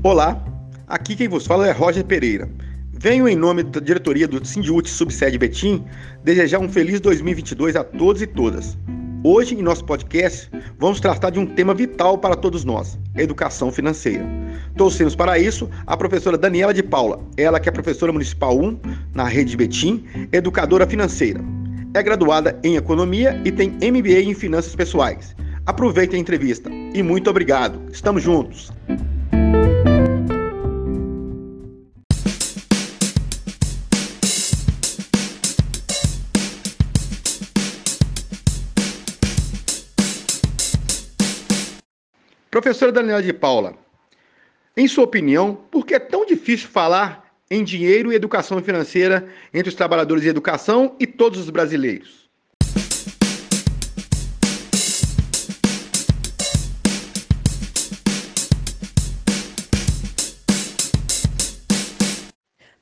Olá, aqui quem vos fala é Roger Pereira. Venho em nome da diretoria do Sindiúti Subsede Betim desejar um feliz 2022 a todos e todas. Hoje, em nosso podcast, vamos tratar de um tema vital para todos nós: educação financeira. Trouxemos para isso a professora Daniela de Paula, ela que é professora municipal 1 na rede de Betim, educadora financeira. É graduada em economia e tem MBA em finanças pessoais. Aproveite a entrevista e muito obrigado. Estamos juntos. Professora Daniela de Paula, em sua opinião, por que é tão difícil falar em dinheiro e educação financeira entre os trabalhadores de educação e todos os brasileiros?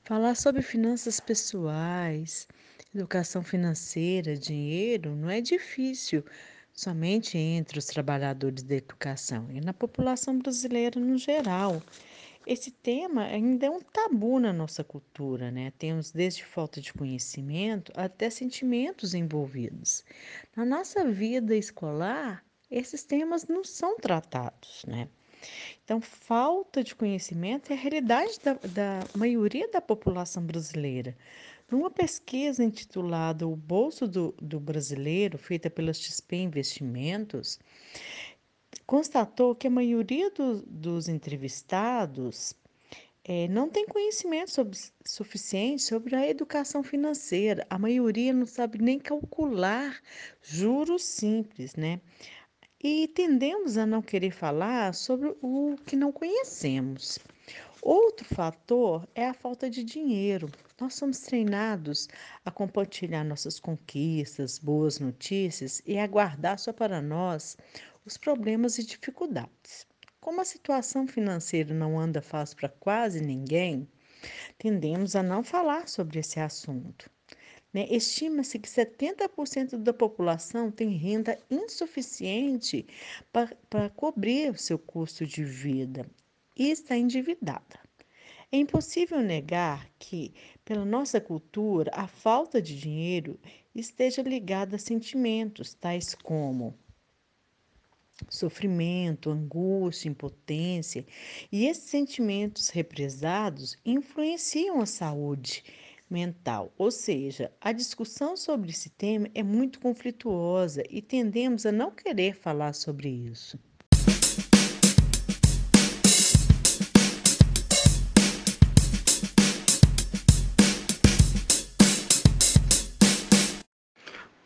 Falar sobre finanças pessoais, educação financeira, dinheiro, não é difícil somente entre os trabalhadores da educação e na população brasileira no geral. Esse tema ainda é um tabu na nossa cultura, né? Temos desde falta de conhecimento até sentimentos envolvidos. Na nossa vida escolar, esses temas não são tratados, né? Então, falta de conhecimento é a realidade da, da maioria da população brasileira. Numa pesquisa intitulada O Bolso do, do Brasileiro, feita pela XP Investimentos, constatou que a maioria do, dos entrevistados é, não tem conhecimento sobre, suficiente sobre a educação financeira. A maioria não sabe nem calcular juros simples, né? e tendemos a não querer falar sobre o que não conhecemos. Outro fator é a falta de dinheiro. Nós somos treinados a compartilhar nossas conquistas, boas notícias e aguardar só para nós os problemas e dificuldades. Como a situação financeira não anda fácil para quase ninguém, tendemos a não falar sobre esse assunto. Né? Estima-se que 70% da população tem renda insuficiente para cobrir o seu custo de vida e está endividada. É impossível negar que, pela nossa cultura, a falta de dinheiro esteja ligada a sentimentos tais como sofrimento, angústia, impotência, e esses sentimentos represados influenciam a saúde mental. Ou seja, a discussão sobre esse tema é muito conflituosa e tendemos a não querer falar sobre isso.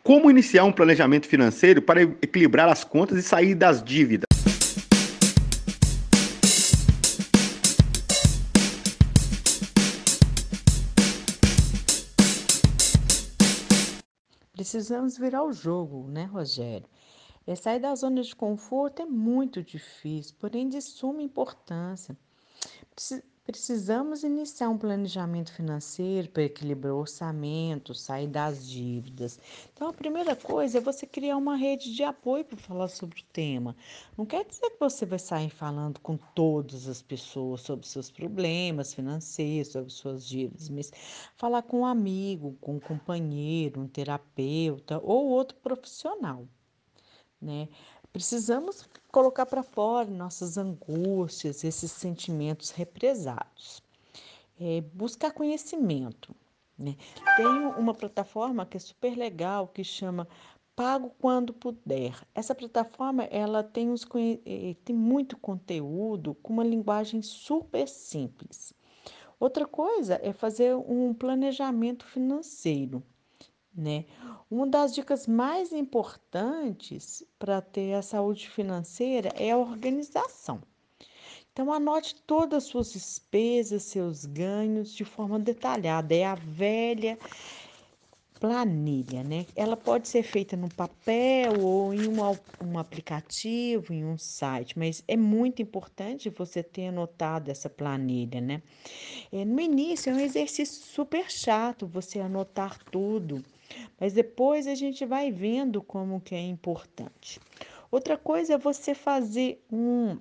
Como iniciar um planejamento financeiro para equilibrar as contas e sair das dívidas? Precisamos virar o jogo, né, Rogério? É, sair da zona de conforto é muito difícil, porém de suma importância. Precisamos iniciar um planejamento financeiro para equilibrar o orçamento, sair das dívidas. Então, a primeira coisa é você criar uma rede de apoio para falar sobre o tema. Não quer dizer que você vai sair falando com todas as pessoas sobre seus problemas financeiros, sobre suas dívidas, mas falar com um amigo, com um companheiro, um terapeuta ou outro profissional, né? Precisamos colocar para fora nossas angústias, esses sentimentos represados. É, buscar conhecimento. Né? Tem uma plataforma que é super legal que chama Pago Quando Puder. Essa plataforma ela tem, uns, é, tem muito conteúdo com uma linguagem super simples. Outra coisa é fazer um planejamento financeiro né? Uma das dicas mais importantes para ter a saúde financeira é a organização. Então, anote todas as suas despesas, seus ganhos de forma detalhada. É a velha planilha, né? Ela pode ser feita no papel ou em um, um aplicativo, em um site, mas é muito importante você ter anotado essa planilha, né? É, no início é um exercício super chato você anotar tudo mas depois a gente vai vendo como que é importante. Outra coisa é você fazer um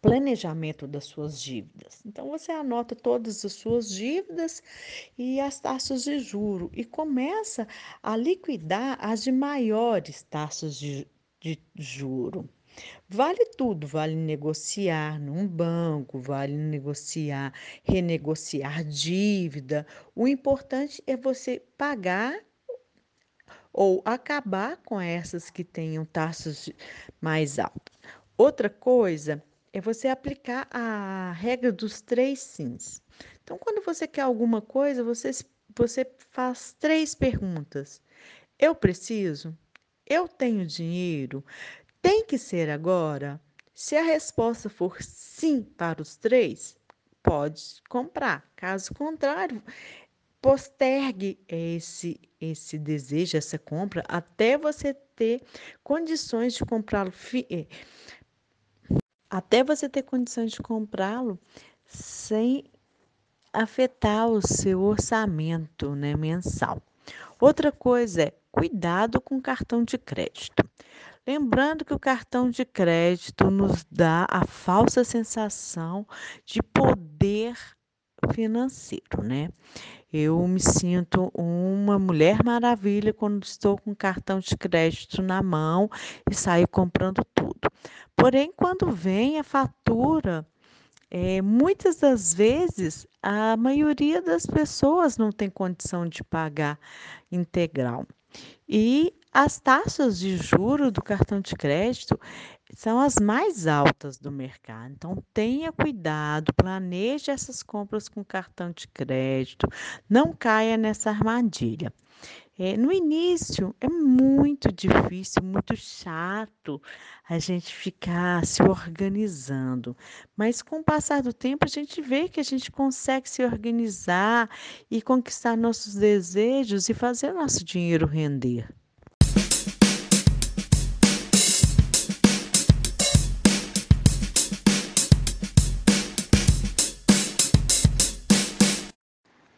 planejamento das suas dívidas. Então você anota todas as suas dívidas e as taxas de juro e começa a liquidar as de maiores taxas de, de juro. Vale tudo, vale negociar num banco, vale negociar, renegociar dívida. O importante é você pagar ou acabar com essas que tenham taxas mais altas. Outra coisa é você aplicar a regra dos três sims. Então, quando você quer alguma coisa, você, você faz três perguntas: Eu preciso? Eu tenho dinheiro? Tem que ser agora? Se a resposta for sim para os três, pode comprar. Caso contrário, postergue esse esse desejo, essa compra até você ter condições de comprá-lo eh, até você ter condições de comprá-lo sem afetar o seu orçamento né, mensal. Outra coisa é cuidado com cartão de crédito. Lembrando que o cartão de crédito nos dá a falsa sensação de poder financeiro, né? Eu me sinto uma mulher maravilha quando estou com cartão de crédito na mão e saio comprando tudo. Porém, quando vem a fatura, é, muitas das vezes a maioria das pessoas não tem condição de pagar integral. E as taxas de juro do cartão de crédito são as mais altas do mercado. Então, tenha cuidado, planeje essas compras com cartão de crédito, não caia nessa armadilha. É, no início é muito difícil, muito chato a gente ficar se organizando, mas com o passar do tempo a gente vê que a gente consegue se organizar e conquistar nossos desejos e fazer nosso dinheiro render.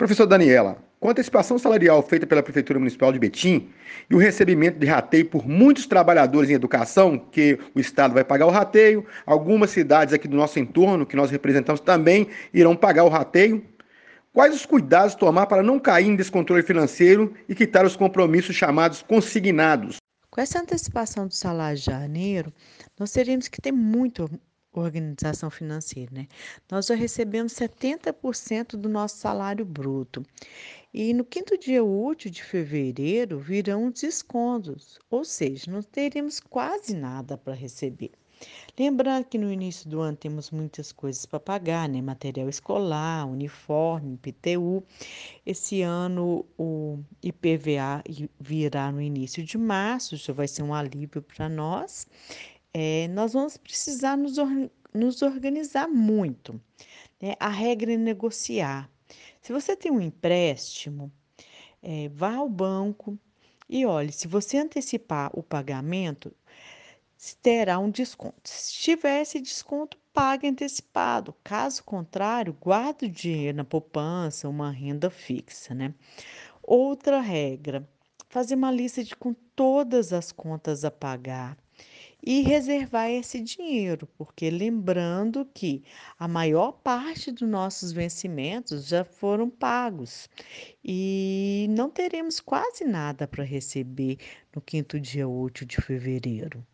Professor Daniela, com a antecipação salarial feita pela Prefeitura Municipal de Betim e o recebimento de rateio por muitos trabalhadores em educação, que o Estado vai pagar o rateio, algumas cidades aqui do nosso entorno, que nós representamos, também irão pagar o rateio. Quais os cuidados tomar para não cair em descontrole financeiro e quitar os compromissos chamados consignados? Com essa antecipação do salário de janeiro, nós teríamos que ter muito organização financeira, né? Nós já recebemos 70% do nosso salário bruto. E no quinto dia útil de fevereiro virão os descontos, ou seja, não teremos quase nada para receber. Lembrando que no início do ano temos muitas coisas para pagar, né? Material escolar, uniforme, IPTU. Esse ano o IPVA virá no início de março, já vai ser um alívio para nós é, nós vamos precisar nos, or nos organizar muito. Né? A regra é negociar. Se você tem um empréstimo, é, vá ao banco e olhe, se você antecipar o pagamento, terá um desconto. Se tiver esse desconto, pague antecipado. Caso contrário, guarde o dinheiro na poupança, uma renda fixa, né? Outra regra, fazer uma lista de com todas as contas a pagar e reservar esse dinheiro, porque lembrando que a maior parte dos nossos vencimentos já foram pagos e não teremos quase nada para receber no quinto dia útil de fevereiro.